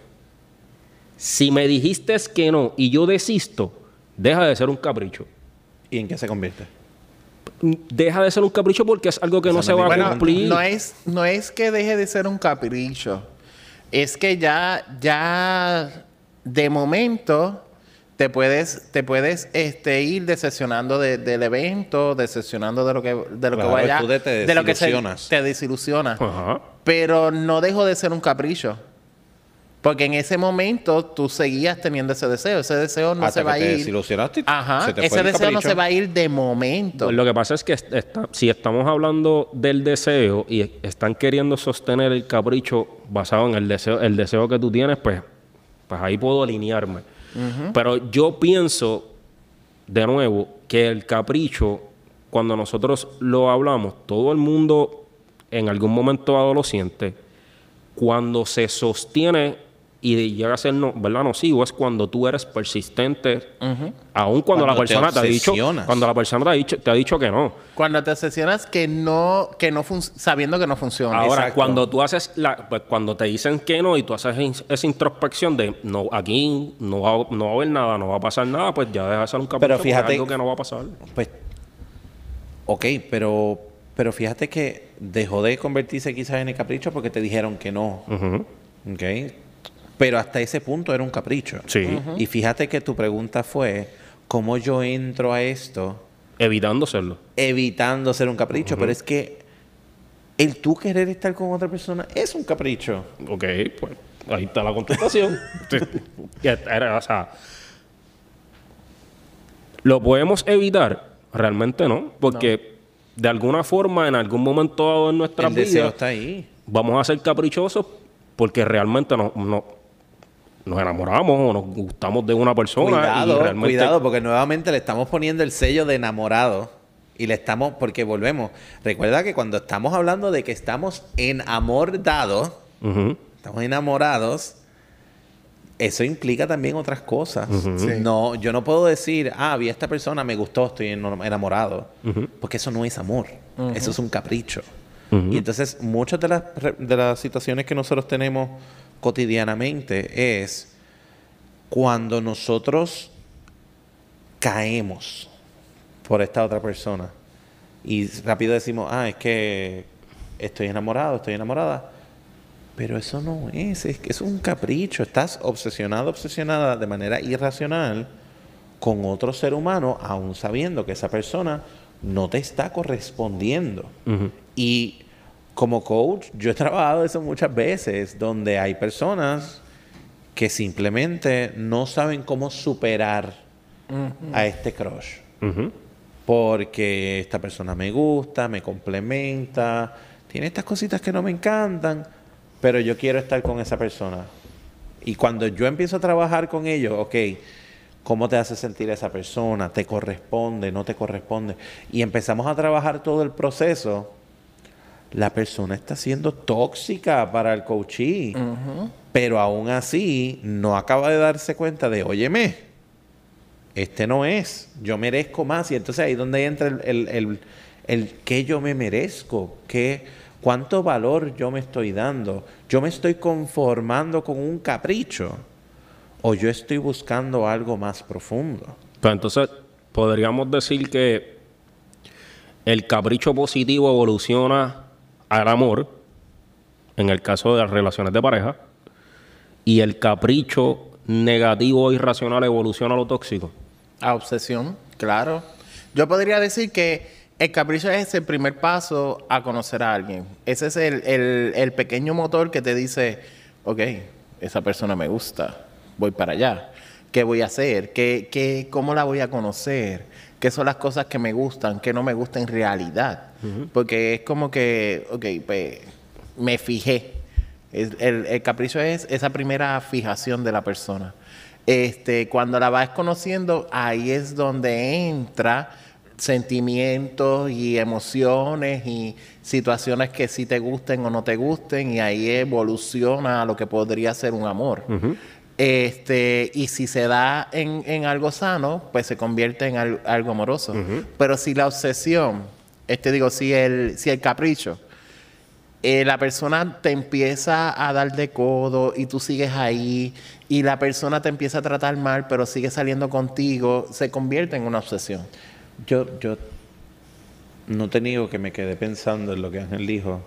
si me dijiste que no y yo desisto, deja de ser un capricho. ¿Y en qué se convierte? Deja de ser un capricho porque es algo que no se no va a cumplir. no es, no es que deje de ser un capricho. Es que ya, ya de momento te puedes, te puedes este, ir decepcionando de- del evento, decepcionando de lo que, de lo Claro, que vaya. tú te- te de lo que se- desilusionas. te desilusiona. Ajá. Pero no dejó de ser un capricho. Porque en ese momento tú seguías teniendo ese deseo. Ese deseo no Hasta se va a ir. desilusionaste, Ajá. se te fue Ese el deseo no se va a ir de momento. Pues lo que pasa es que está- si estamos hablando del deseo y están queriendo sostener el capricho basado en el deseo, el deseo que tú tienes, pues, pues ahí puedo alinearme. Pero yo pienso, de nuevo, que el capricho, cuando nosotros lo hablamos, todo el mundo en algún momento dado lo siente. Cuando se sostiene y llega a ser no, ¿verdad? nocivo, es cuando tú eres persistente, aun cuando, la Cuando persona te, ha dicho, cuando la persona te ha dicho, te ha dicho que no. Cuando te obsesionas que no, que no fun- sabiendo que no funciona. Ahora, Exacto. cuando tú haces la, pues, cuando te dicen que no y tú haces in- esa introspección de no, aquí no va, no va a haber nada, no va a pasar nada, pues ya deja de ser un capricho Pero fíjate- algo que no va a pasar. Pues, ok, pero, pero fíjate que dejó de convertirse quizás en el capricho porque te dijeron que no. Ujú. Ok. Pero hasta ese punto era un capricho. Sí. Y fíjate que tu pregunta fue, ¿cómo yo entro a esto Evitando serlo. evitando ser un capricho? Pero es que el tú querer estar con otra persona es un capricho. Ok, pues ahí está la contestación. O sea, ¿Lo podemos evitar? Realmente no, porque de alguna forma, en algún momento dado en nuestra el deseo vida, está ahí. vamos a ser caprichosos porque realmente no, no- nos enamoramos o nos gustamos de una persona y Cuidado, realmente cuidado, porque nuevamente le estamos poniendo el sello de enamorado. Y le estamos, porque volvemos. Recuerda que cuando estamos hablando de que estamos enamorados, Ujú. estamos enamorados, eso implica también otras cosas. Sí. No, yo no puedo decir, ah, vi a esta persona, me gustó, estoy enamorado. Porque eso no es amor. Eso es un capricho. Y entonces, muchas de las, de las situaciones que nosotros tenemos cotidianamente es cuando nosotros caemos por esta otra persona y rápido decimos, ah, es que estoy enamorado, estoy enamorada. Pero eso no es, es que es un capricho. Estás obsesionado, obsesionada de manera irracional con otro ser humano, aún sabiendo que esa persona no te está correspondiendo. Y como coach, yo he trabajado eso muchas veces, donde hay personas que simplemente no saben cómo superar a este crush. Porque esta persona me gusta, me complementa, tiene estas cositas que no me encantan, pero yo quiero estar con esa persona. Y cuando yo empiezo a trabajar con ellos, ok, ¿cómo te hace sentir esa persona? ¿Te corresponde? ¿No te corresponde? Y empezamos a trabajar todo el proceso. La persona está siendo tóxica para el coachee, pero aún así no acaba de darse cuenta de, óyeme, este no es, yo merezco más. Y entonces ahí es donde entra el, el, el, el qué yo me merezco, qué, cuánto valor yo me estoy dando. Yo me estoy conformando con un capricho o yo estoy buscando algo más profundo. Pues entonces, podríamos decir que el capricho positivo evoluciona al amor, en el caso de las relaciones de pareja, y el capricho negativo o irracional evoluciona a lo tóxico. A obsesión, claro. Yo podría decir que el capricho es el primer paso a conocer a alguien. Ese es el, el- el pequeño motor que te dice, ok, esa persona me gusta, voy para allá. ¿Qué voy a hacer? ¿Qué, qué, ¿Cómo la voy a conocer? ¿Qué son las cosas que me gustan? ¿Qué no me gustan en realidad? Porque es como que, ok, pues me fijé. El capricho es esa primera fijación de la persona. Este, cuando la vas conociendo, ahí es donde entra sentimientos y emociones y situaciones que sí te gusten o no te gusten y ahí evoluciona a lo que podría ser un amor. Este, y si se da en, en algo sano, pues se convierte en al- algo amoroso. Pero si la obsesión, este digo, si el, si el capricho, eh, la persona te empieza a dar de codo y tú sigues ahí y la persona te empieza a tratar mal pero sigue saliendo contigo, se convierte en una obsesión. Yo, yo no te niego que me quedé pensando en lo que Ángel dijo.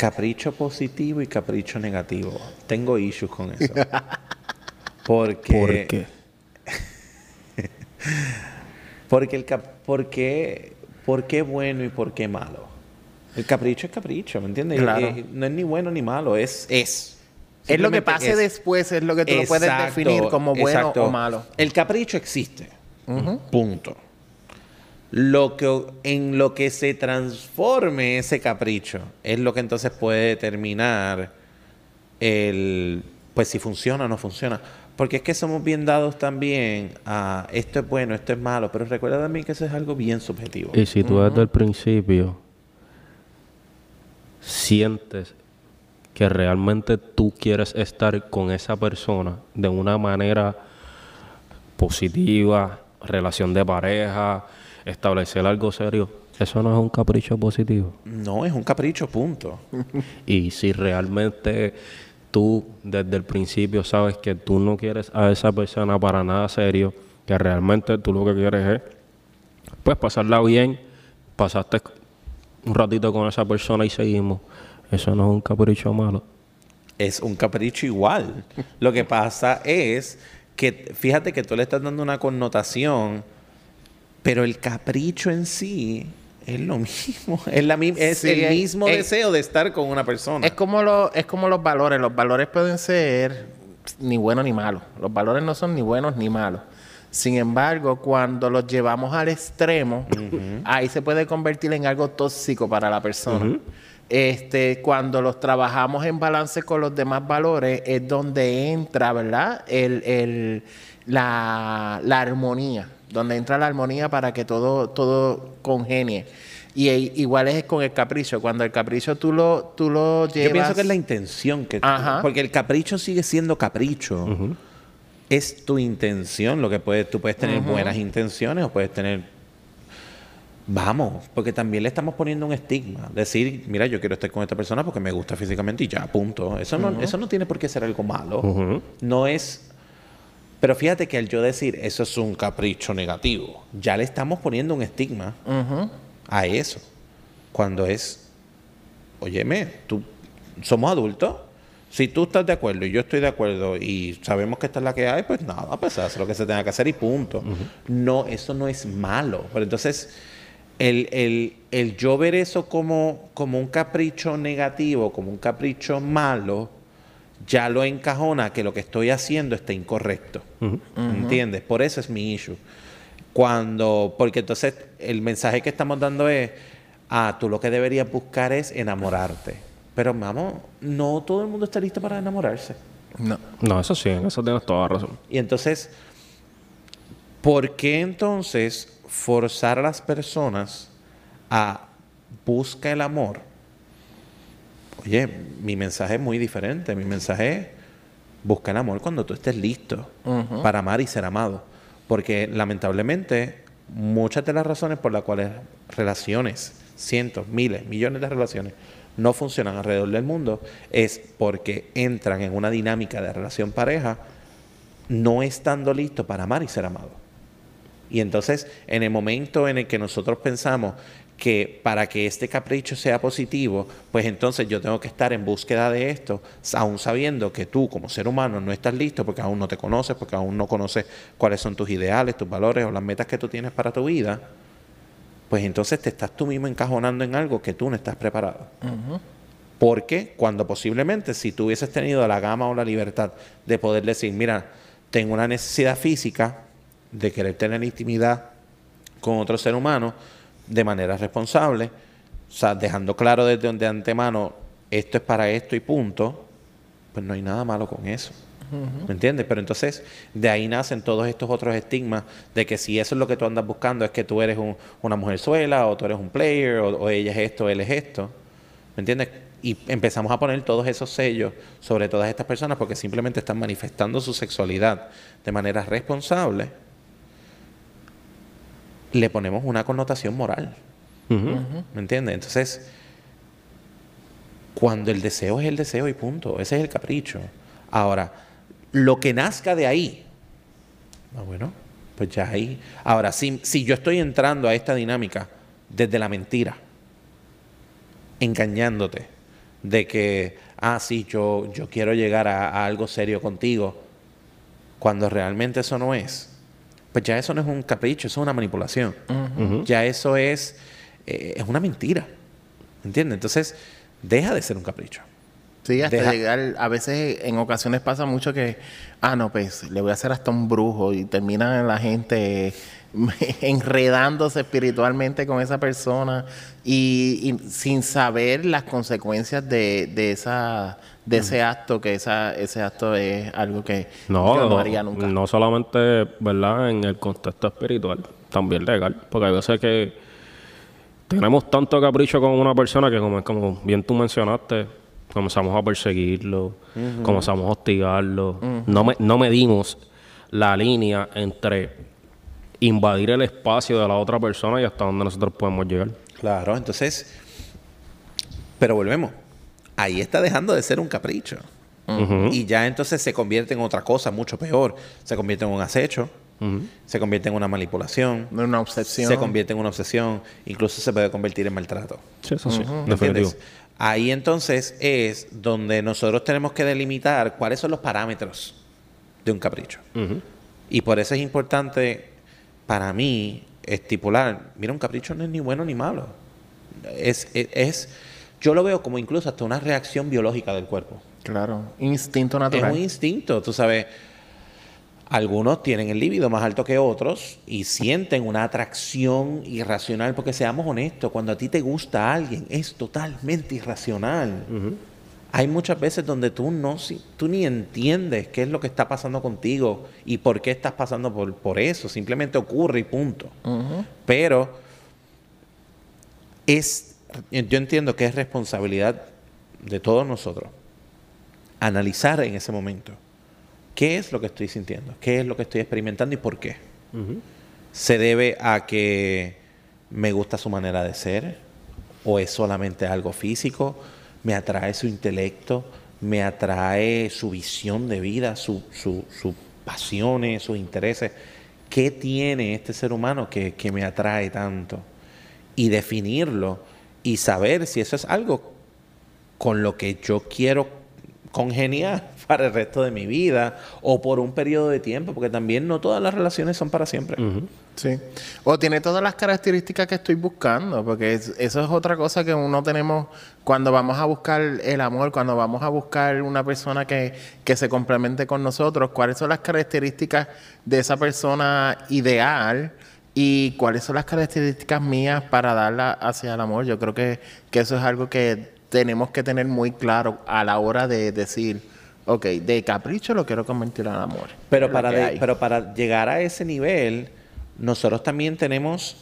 Capricho positivo y capricho negativo. Tengo issues con eso. Porque, ¿Por qué? Porque el cap ¿por qué, por qué bueno y por qué malo? El capricho es capricho, ¿me entiendes? Claro. Eh, no es ni bueno ni malo, es es. Es lo que pase es. después, es lo que tú lo puedes definir como bueno exacto. o malo. El capricho existe. Punto. Lo que, en lo que se transforme ese capricho es lo que entonces puede determinar el pues si funciona o no funciona. Porque es que somos bien dados también a esto es bueno, esto es malo, pero recuerda también que eso es algo bien subjetivo. Y si tú desde el principio sientes que realmente tú quieres estar con esa persona de una manera positiva, relación de pareja, establecer algo serio, eso no es un capricho positivo. No, es un capricho, punto. Y si realmente tú desde el principio sabes que tú no quieres a esa persona para nada serio, que realmente tú lo que quieres es, pues pasarla bien, pasaste un ratito con esa persona y seguimos. Eso no es un capricho malo. es un capricho igual. Lo que pasa es que fíjate que tú le estás dando una connotación, pero el capricho en sí es lo mismo, es la mi- es Sí, el mismo es- deseo de estar con una persona. Es como, lo, es como los valores. Los valores pueden ser ni buenos ni malos. Los valores no son ni buenos ni malos. Sin embargo, cuando los llevamos al extremo, ahí se puede convertir en algo tóxico para la persona. Este, cuando los trabajamos en balance con los demás valores, es donde entra, ¿verdad? El, el- la, la armonía. Donde entra la armonía para que todo, todo congenie. Y e- igual es con el capricho. Cuando el capricho tú lo, tú lo llevas. Yo pienso que es la intención que Ajá. porque el capricho sigue siendo capricho. Es tu intención lo que puedes tú puedes tener buenas intenciones o puedes tener vamos, porque también le estamos poniendo un estigma, decir, mira, yo quiero estar con esta persona porque me gusta físicamente y ya, punto. Eso no eso no tiene por qué ser algo malo. No es pero fíjate que al yo decir eso es un capricho negativo, ya le estamos poniendo un estigma Ujú. a eso. Cuando es, óyeme, tú, somos adultos. Si tú estás de acuerdo y yo estoy de acuerdo y sabemos que esta es la que hay, pues nada, pues haz lo que se tenga que hacer y punto. No, eso no es malo. Pero entonces, el, el- el yo ver eso como, como un capricho negativo, como un capricho malo, ya lo encajona que lo que estoy haciendo está incorrecto. ¿Entiendes? Por eso es mi issue. Cuando, porque entonces el mensaje que estamos dando es, ah, tú lo que deberías buscar es enamorarte. Pero vamos, no todo el mundo está listo para enamorarse. No. No, eso sí, eso tienes toda la razón. Y entonces, ¿por qué entonces forzar a las personas a buscar el amor? Oye, mi mensaje es muy diferente. Mi mensaje es busca el amor cuando tú estés listo para amar y ser amado. Porque lamentablemente muchas de las razones por las cuales relaciones, cientos, miles, millones de relaciones no funcionan alrededor del mundo es porque entran en una dinámica de relación pareja no estando listo para amar y ser amado. Y entonces, en el momento en el que nosotros pensamos que para que este capricho sea positivo, pues entonces yo tengo que estar en búsqueda de esto, aún sabiendo que tú como ser humano no estás listo porque aún no te conoces, porque aún no conoces cuáles son tus ideales, tus valores o las metas que tú tienes para tu vida, pues entonces te estás tú mismo encajonando en algo que tú no estás preparado. Porque cuando posiblemente si tú hubieses tenido la gama o la libertad de poder decir, mira, tengo una necesidad física de querer tener intimidad con otro ser humano de manera responsable, o sea, dejando claro desde de antemano, esto es para esto y punto, pues no hay nada malo con eso. ¿Me entiendes? Pero entonces de ahí nacen todos estos otros estigmas de que si eso es lo que tú andas buscando es que tú eres un- una mujer suela o tú eres un player o, o ella es esto, él es esto. ¿Me entiendes? Y empezamos a poner todos esos sellos sobre todas estas personas porque simplemente están manifestando su sexualidad de manera responsable. Le ponemos una connotación moral. ¿Me entiendes? Entonces, cuando el deseo es el deseo y punto, ese es el capricho. Ahora, lo que nazca de ahí, ah, bueno, pues ya ahí. Ahora, si, si yo estoy entrando a esta dinámica desde la mentira, engañándote, de que, ah, sí, yo, yo quiero llegar a, a algo serio contigo, cuando realmente eso no es, pues ya eso no es un capricho, eso es una manipulación. Ya eso es, eh, es una mentira. ¿Entiendes? Entonces, deja de ser un capricho. Sí, hasta Deja- llegar, a veces en ocasiones pasa mucho que, ah, no, pues le voy a hacer hasta un brujo y termina la gente enredándose espiritualmente con esa persona y, y sin saber las consecuencias de, de esa de ese acto, que esa, ese acto es algo que No, yo no no, haría nunca. no solamente, ¿verdad? En el contexto espiritual, también legal. Porque hay veces que tenemos tanto capricho con una persona que, como, como bien tú mencionaste, comenzamos a perseguirlo, comenzamos a hostigarlo. no, me- no medimos la línea entre invadir el espacio de la otra persona y hasta donde nosotros podemos llegar. Claro, entonces, pero volvemos. Ahí está dejando de ser un capricho. Y ya entonces se convierte en otra cosa mucho peor. Se convierte en un acecho, se convierte en una manipulación, No es una obsesión. se convierte en una obsesión, incluso se puede convertir en maltrato. Sí, eso sí, ¿Me definitivo. entiendes? Ahí entonces es donde nosotros tenemos que delimitar cuáles son los parámetros de un capricho. Y por eso es importante para mí estipular, mira, un capricho no es ni bueno ni malo. Es, es, es- yo lo veo como incluso hasta una reacción biológica del cuerpo. Claro, instinto Es natural. un instinto, tú sabes. Algunos tienen el líbido más alto que otros y sienten una atracción irracional, porque seamos honestos, cuando a ti te gusta alguien es totalmente irracional. Hay muchas veces donde tú no tú ni entiendes qué es lo que está pasando contigo y por qué estás pasando por, por eso. Simplemente ocurre y punto. Pero es, yo entiendo que es responsabilidad de todos nosotros analizar en ese momento qué es lo que estoy sintiendo, qué es lo que estoy experimentando y por qué. ¿Se debe a que me gusta su manera de ser? ¿O es solamente algo físico? ¿Me atrae su intelecto? ¿Me atrae su visión de vida, su- su- sus pasiones, sus intereses? ¿Qué tiene este ser humano que, que me atrae tanto? Y definirlo y saber si eso es algo con lo que yo quiero congeniar para el resto de mi vida o por un periodo de tiempo, porque también no todas las relaciones son para siempre. Sí. O tiene todas las características que estoy buscando, porque es- eso es otra cosa que uno tenemos cuando vamos a buscar el amor, cuando vamos a buscar una persona que, que se complemente con nosotros, cuáles son las características de esa persona ideal y cuáles son las características mías para darla hacia el amor. Yo creo que, que eso es algo que tenemos que tener muy claro a la hora de decir, ok, de capricho lo quiero convertir en amor. Pero para, de- pero para llegar a ese nivel, nosotros también tenemos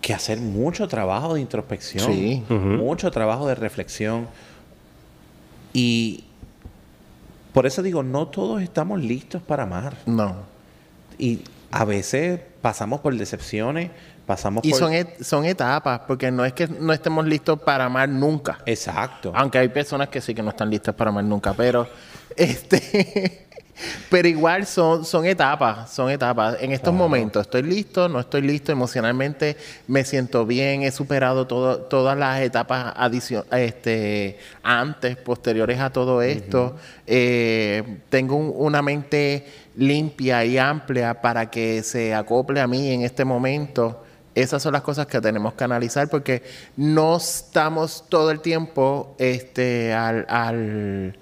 que hacer mucho trabajo de introspección, Sí. mucho trabajo de reflexión. Y por eso digo, no todos estamos listos para amar. No. Y a veces pasamos por decepciones, pasamos Y por... son, et- son etapas, porque no es que no estemos listos para amar nunca. Exacto. Aunque hay personas que sí que no están listas para amar nunca, pero este pero igual son, son etapas, son etapas. En estos momentos estoy listo, no estoy listo emocionalmente, me siento bien, he superado todo, todas las etapas este, antes, posteriores a todo esto. Eh, tengo un- una mente limpia y amplia para que se acople a mí en este momento. Esas son las cosas que tenemos que analizar porque no estamos todo el tiempo este, al, al,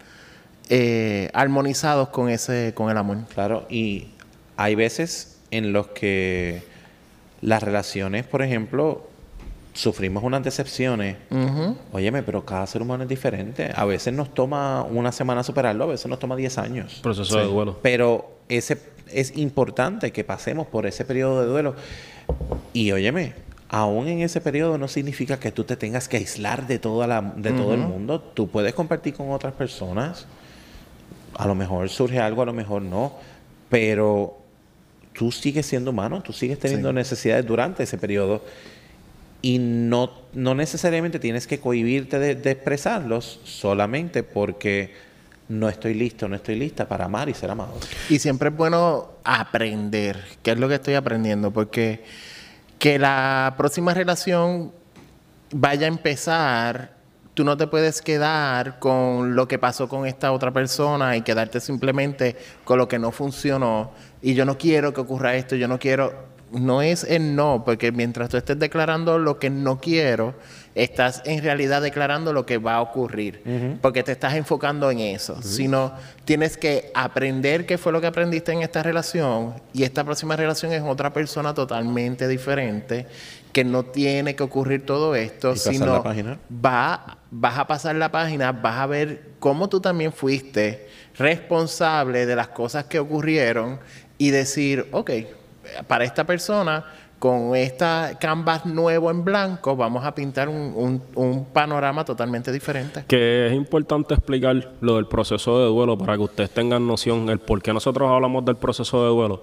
eh, armonizados con ese con el amor. Claro, y hay veces en los que las relaciones, por ejemplo, sufrimos unas decepciones. Óyeme, pero cada ser humano es diferente. A veces nos toma una semana superarlo, a veces nos toma 10 años. Proceso de duelo. Pero ese es importante que pasemos por ese periodo de duelo. Y óyeme, aún en ese periodo no significa que tú te tengas que aislar de, toda la, de todo el mundo. Tú puedes compartir con otras personas. A lo mejor surge algo, a lo mejor no. Pero tú sigues siendo humano, tú sigues teniendo Sí. necesidades durante ese periodo. Y no, no necesariamente tienes que cohibirte de, de expresarlos solamente porque no estoy listo, no estoy lista para amar y ser amado. Y siempre es bueno aprender, que es lo que estoy aprendiendo, porque que la próxima relación vaya a empezar, tú no te puedes quedar con lo que pasó con esta otra persona y quedarte simplemente con lo que no funcionó. Y yo no quiero que ocurra esto, yo no quiero. No es el no, porque mientras tú estés declarando lo que no quiero, estás en realidad declarando lo que va a ocurrir, porque te estás enfocando en eso. Sino tienes que aprender qué fue lo que aprendiste en esta relación y esta próxima relación es otra persona totalmente diferente que no tiene que ocurrir todo esto, sino va, vas a pasar la página, vas a ver cómo tú también fuiste responsable de las cosas que ocurrieron y decir, ok, para esta persona, con esta canvas nuevo en blanco, vamos a pintar un, panorama totalmente diferente. Que es importante explicar lo del proceso de duelo para que ustedes tengan noción el por qué nosotros hablamos del proceso de duelo.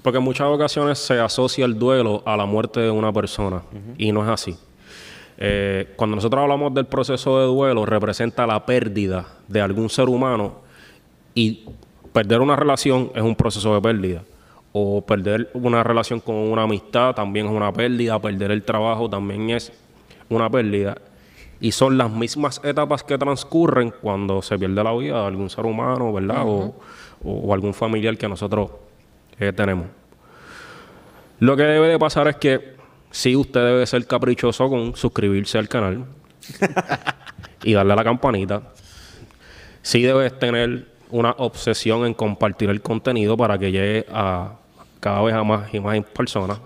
Porque en muchas ocasiones se asocia el duelo a la muerte de una persona y no es así. Eh, cuando nosotros hablamos del proceso de duelo, representa la pérdida de algún ser humano y perder una relación es un proceso de pérdida. O perder una relación con una amistad también es una pérdida. Perder el trabajo también es una pérdida. Y son las mismas etapas que transcurren cuando se pierde la vida de algún ser humano, ¿verdad? o, o- o algún familiar que nosotros eh, tenemos. Lo que debe de pasar es que sí, usted debe ser caprichoso con suscribirse al canal y darle a la campanita. Sí debes tener una obsesión en compartir el contenido para que llegue a cada vez a más y más personas.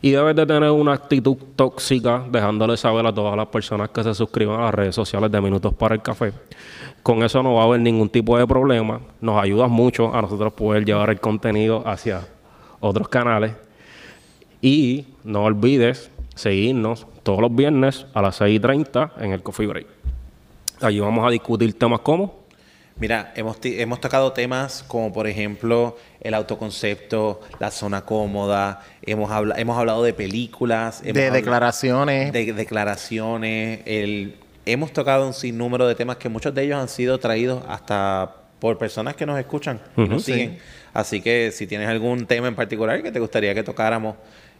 Y debes de tener una actitud tóxica, dejándole saber a todas las personas que se suscriban a las redes sociales de Minutos para el Café. Con eso no va a haber ningún tipo de problema. Nos ayudas mucho a nosotros poder llevar el contenido hacia otros canales. Y no olvides seguirnos todos los viernes a las 6.30 en el Coffee Break. Allí vamos a discutir temas como Mira, hemos, hemos tocado temas como por ejemplo el autoconcepto, la zona cómoda, hemos, habla- hemos hablado de películas, hemos De declaraciones. de declaraciones, el, hemos tocado un sinnúmero de temas que muchos de ellos han sido traídos hasta por personas que nos escuchan y Ujú. nos siguen. Así que si tienes algún tema en particular que te gustaría que tocáramos,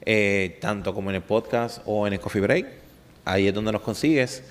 eh, tanto como en el podcast o en el Coffee Break, ahí es donde nos consigues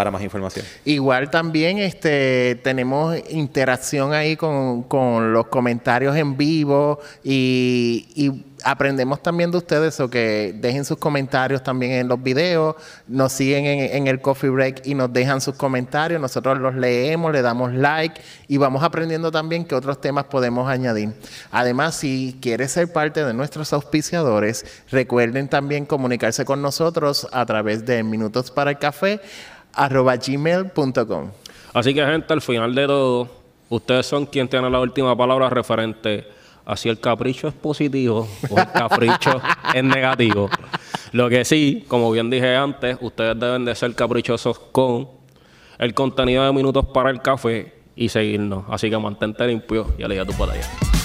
para más información. Igual también este, tenemos interacción ahí con, con los comentarios en vivo y, aprendemos también de ustedes o que dejen sus comentarios también en los videos, nos siguen en, en el coffee break y nos dejan sus comentarios, nosotros los leemos, le damos like y vamos aprendiendo también qué otros temas podemos añadir. Además, si quieres ser parte de nuestros auspiciadores, recuerden también comunicarse con nosotros a través de Minutos para el Café arroba gmail.com. Así que, gente, al final de todo, ustedes son quien tiene la última palabra referente a si el capricho es positivo o el capricho es negativo. Lo que sí, como bien dije antes, ustedes deben de ser caprichosos con el contenido de minutos para el café y seguirnos. Así que mantente limpio y aleja tu allá.